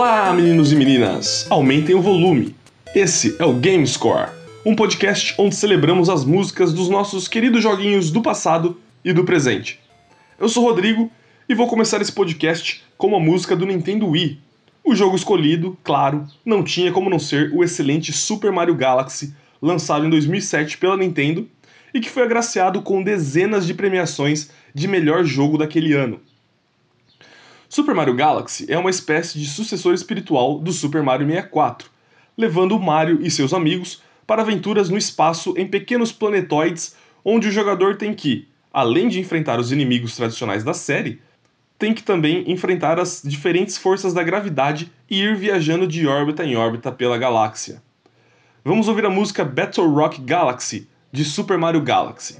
Olá, meninos e meninas! Aumentem o volume. Esse é o Game Score, um podcast onde celebramos as músicas dos nossos queridos joguinhos do passado e do presente. Eu sou Rodrigo e vou começar esse podcast com uma música do Nintendo Wii. O jogo escolhido, claro, não tinha como não ser o excelente Super Mario Galaxy, lançado em 2007 pela Nintendo e que foi agraciado com dezenas de premiações de melhor jogo daquele ano. Super Mario Galaxy é uma espécie de sucessor espiritual do Super Mario 64, levando o Mario e seus amigos para aventuras no espaço em pequenos planetoides onde o jogador tem que, além de enfrentar os inimigos tradicionais da série, tem que também enfrentar as diferentes forças da gravidade e ir viajando de órbita em órbita pela galáxia. Vamos ouvir a música Battle Rock Galaxy de Super Mario Galaxy.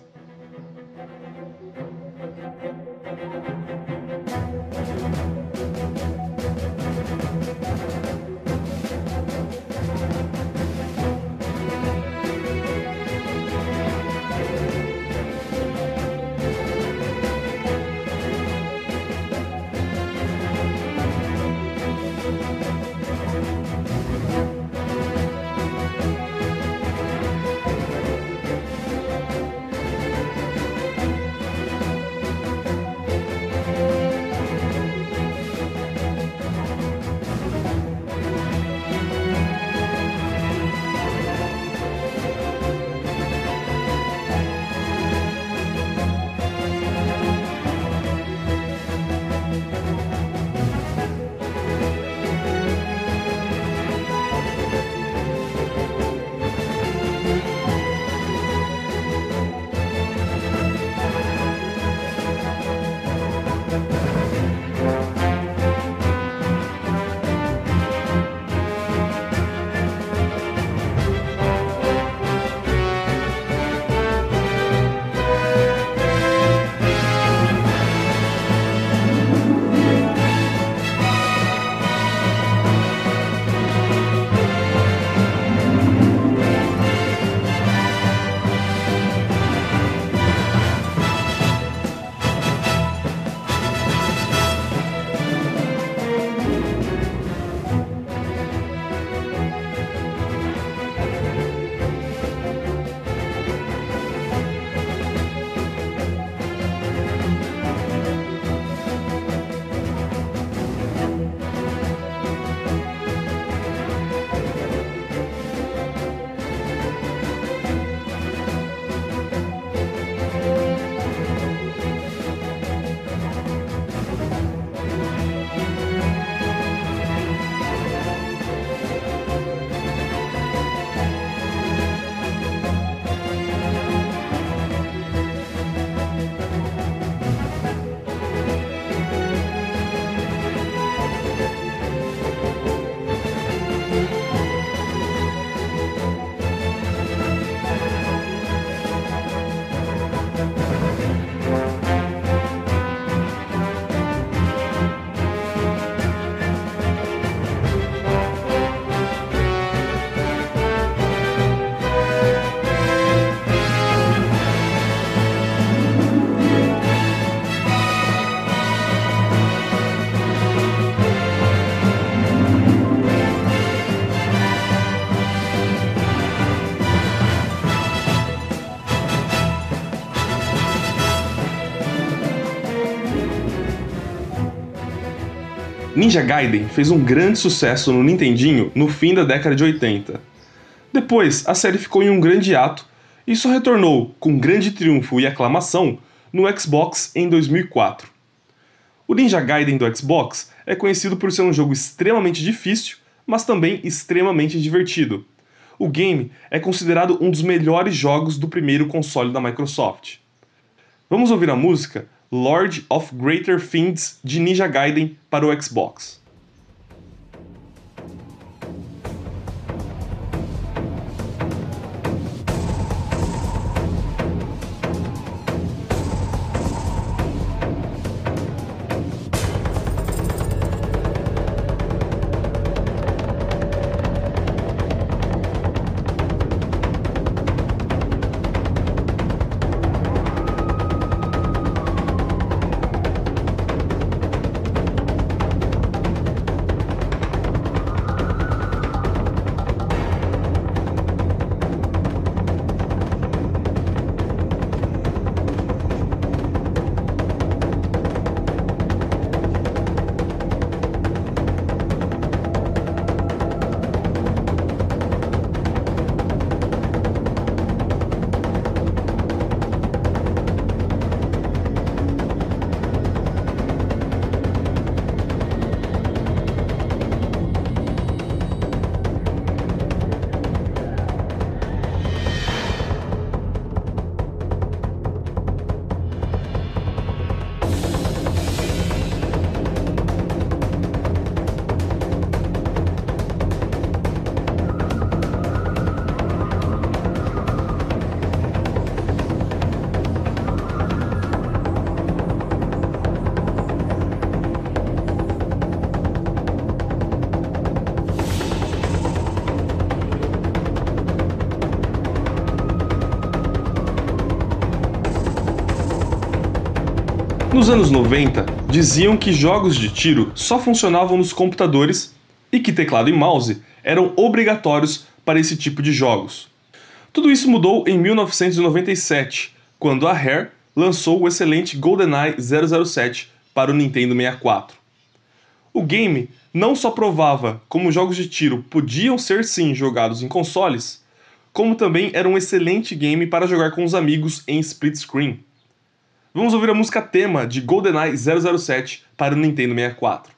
Ninja Gaiden fez um grande sucesso no Nintendinho no fim da década de 80. Depois, a série ficou em um grande ato e só retornou com grande triunfo e aclamação no Xbox em 2004. O Ninja Gaiden do Xbox é conhecido por ser um jogo extremamente difícil, mas também extremamente divertido. O game é considerado um dos melhores jogos do primeiro console da Microsoft. Vamos ouvir a música Lord of Greater Things de Ninja Gaiden para o Xbox. Nos anos 90, diziam que jogos de tiro só funcionavam nos computadores e que teclado e mouse eram obrigatórios para esse tipo de jogos. Tudo isso mudou em 1997, quando a Rare lançou o excelente GoldenEye 007 para o Nintendo 64. O game não só provava como jogos de tiro podiam ser sim jogados em consoles, como também era um excelente game para jogar com os amigos em split screen. Vamos ouvir a música tema de GoldenEye 007 para o Nintendo 64.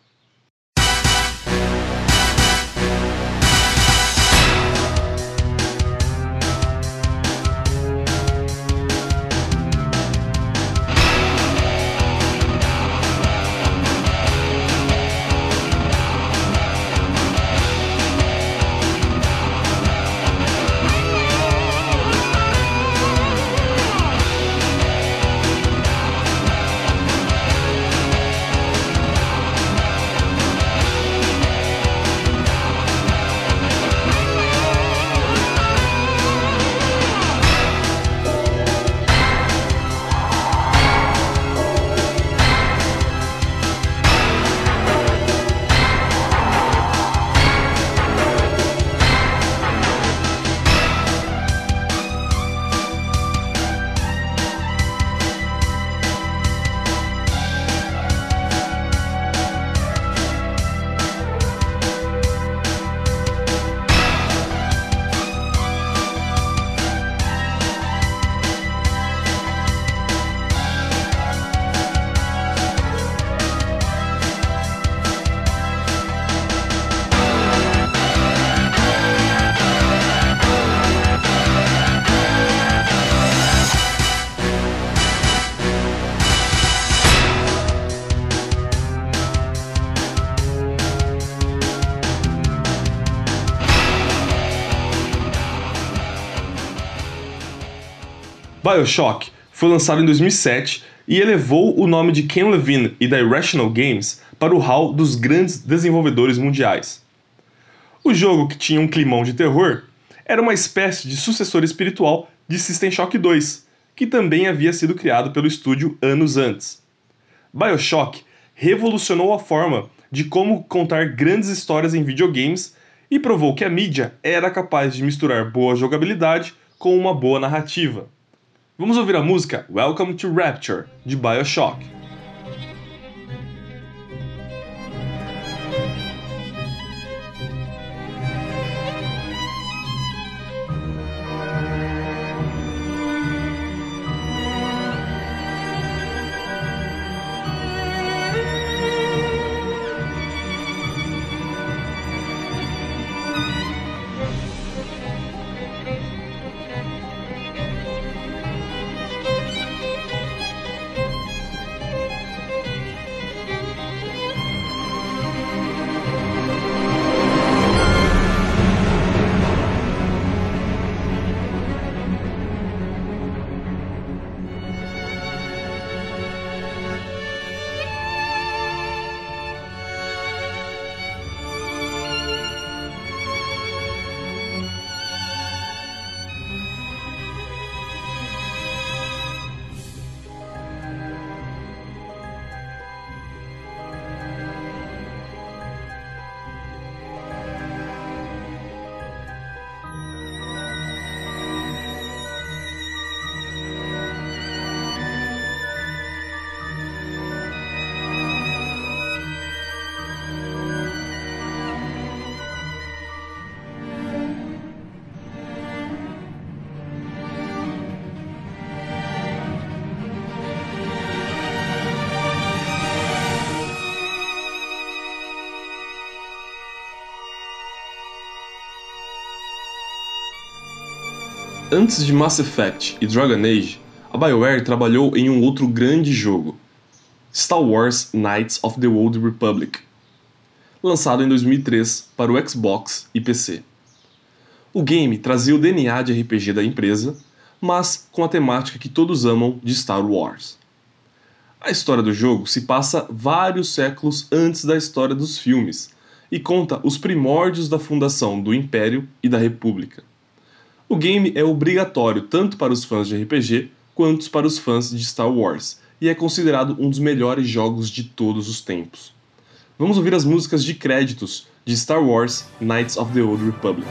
BioShock foi lançado em 2007 e elevou o nome de Ken Levine e da Irrational Games para o hall dos grandes desenvolvedores mundiais. O jogo, que tinha um climão de terror, era uma espécie de sucessor espiritual de System Shock 2, que também havia sido criado pelo estúdio anos antes. BioShock revolucionou a forma de como contar grandes histórias em videogames e provou que a mídia era capaz de misturar boa jogabilidade com uma boa narrativa. Vamos ouvir a música Welcome to Rapture, de Bioshock. Antes de Mass Effect e Dragon Age, a BioWare trabalhou em um outro grande jogo, Star Wars Knights of the Old Republic, lançado em 2003 para o Xbox e PC. O game trazia o DNA de RPG da empresa, mas com a temática que todos amam de Star Wars. A história do jogo se passa vários séculos antes da história dos filmes e conta os primórdios da fundação do Império e da República. O game é obrigatório tanto para os fãs de RPG quanto para os fãs de Star Wars, e é considerado um dos melhores jogos de todos os tempos. Vamos ouvir as músicas de créditos de Star Wars Knights of the Old Republic.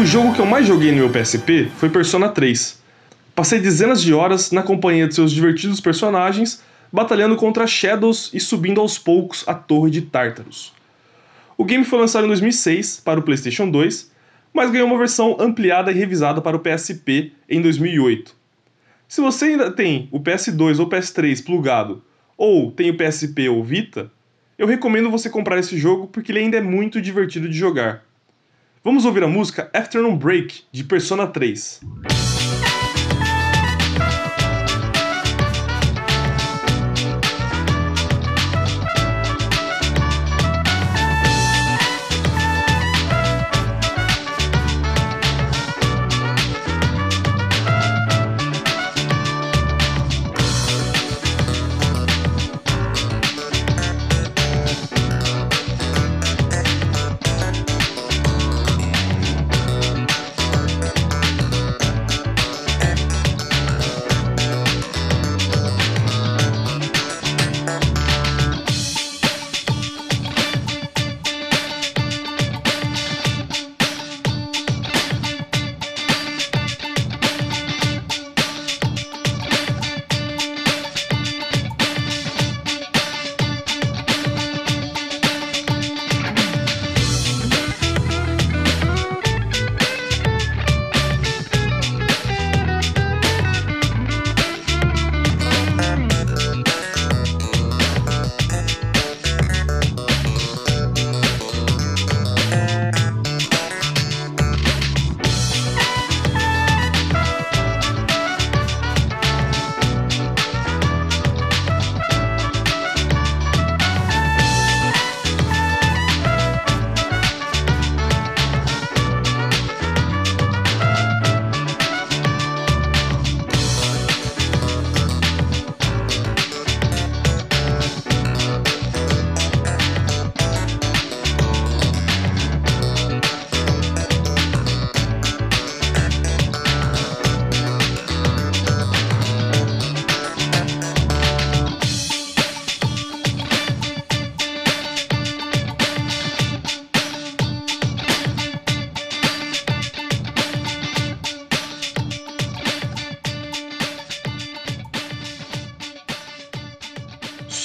O jogo que eu mais joguei no meu PSP foi Persona 3. Passei dezenas de horas na companhia de seus divertidos personagens, batalhando contra Shadows e subindo aos poucos a Torre de Tártaros. O game foi lançado em 2006 para o PlayStation 2, mas ganhou uma versão ampliada e revisada para o PSP em 2008. Se você ainda tem o PS2 ou PS3 plugado, ou tem o PSP ou Vita, eu recomendo você comprar esse jogo porque ele ainda é muito divertido de jogar. Vamos ouvir a música Afternoon Break de Persona 3.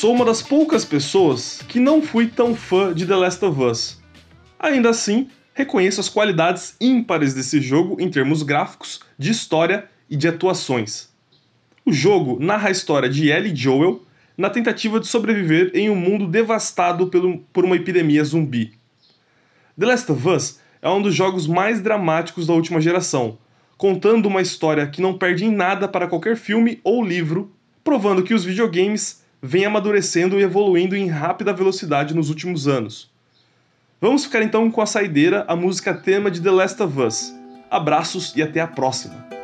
Sou uma das poucas pessoas que não fui tão fã de The Last of Us. Ainda assim, reconheço as qualidades ímpares desse jogo em termos gráficos, de história e de atuações. O jogo narra a história de Ellie e Joel na tentativa de sobreviver em um mundo devastado pelo, por uma epidemia zumbi. The Last of Us é um dos jogos mais dramáticos da última geração, contando uma história que não perde em nada para qualquer filme ou livro, provando que os videogames vêm amadurecendo e evoluindo em rápida velocidade nos últimos anos. Vamos ficar então com a saideira, a música tema de The Last of Us. Abraços e até a próxima!